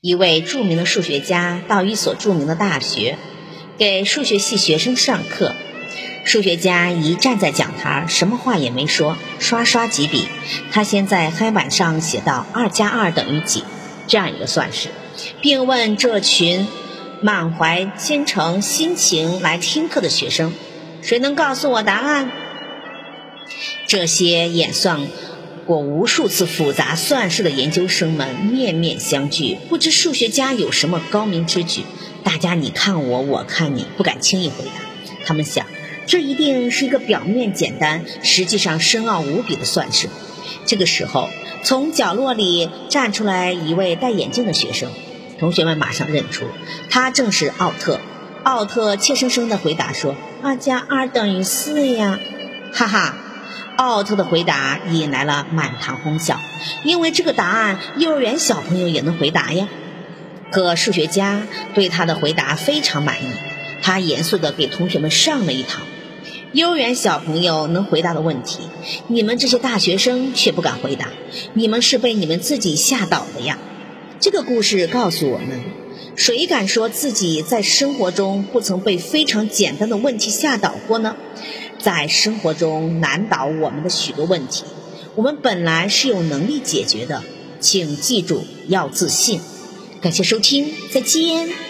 一位著名的数学家到一所著名的大学，给数学系学生上课。数学家一站在讲台，什么话也没说，刷刷几笔。他先在黑板上写到：“二加二等于几？”这样一个算式，并问这群满怀虔诚心情来听课的学生：“谁能告诉我答案？”这些演算。过无数次复杂算式的研究生们面面相觑，不知数学家有什么高明之举。大家你看我，我看你，不敢轻易回答。他们想，这一定是一个表面简单，实际上深奥无比的算式。这个时候，从角落里站出来一位戴眼镜的学生，同学们马上认出，他正是奥特。奥特怯生生地回答说：“二加二等于四呀！”哈哈。奥特的回答引来了满堂哄笑，因为这个答案幼儿园小朋友也能回答呀。可数学家对他的回答非常满意，他严肃地给同学们上了一堂幼儿园小朋友能回答的问题，你们这些大学生却不敢回答，你们是被你们自己吓倒的呀。这个故事告诉我们，谁敢说自己在生活中不曾被非常简单的问题吓倒过呢？在生活中难倒我们的许多问题，我们本来是有能力解决的，请记住要自信。感谢收听，再见。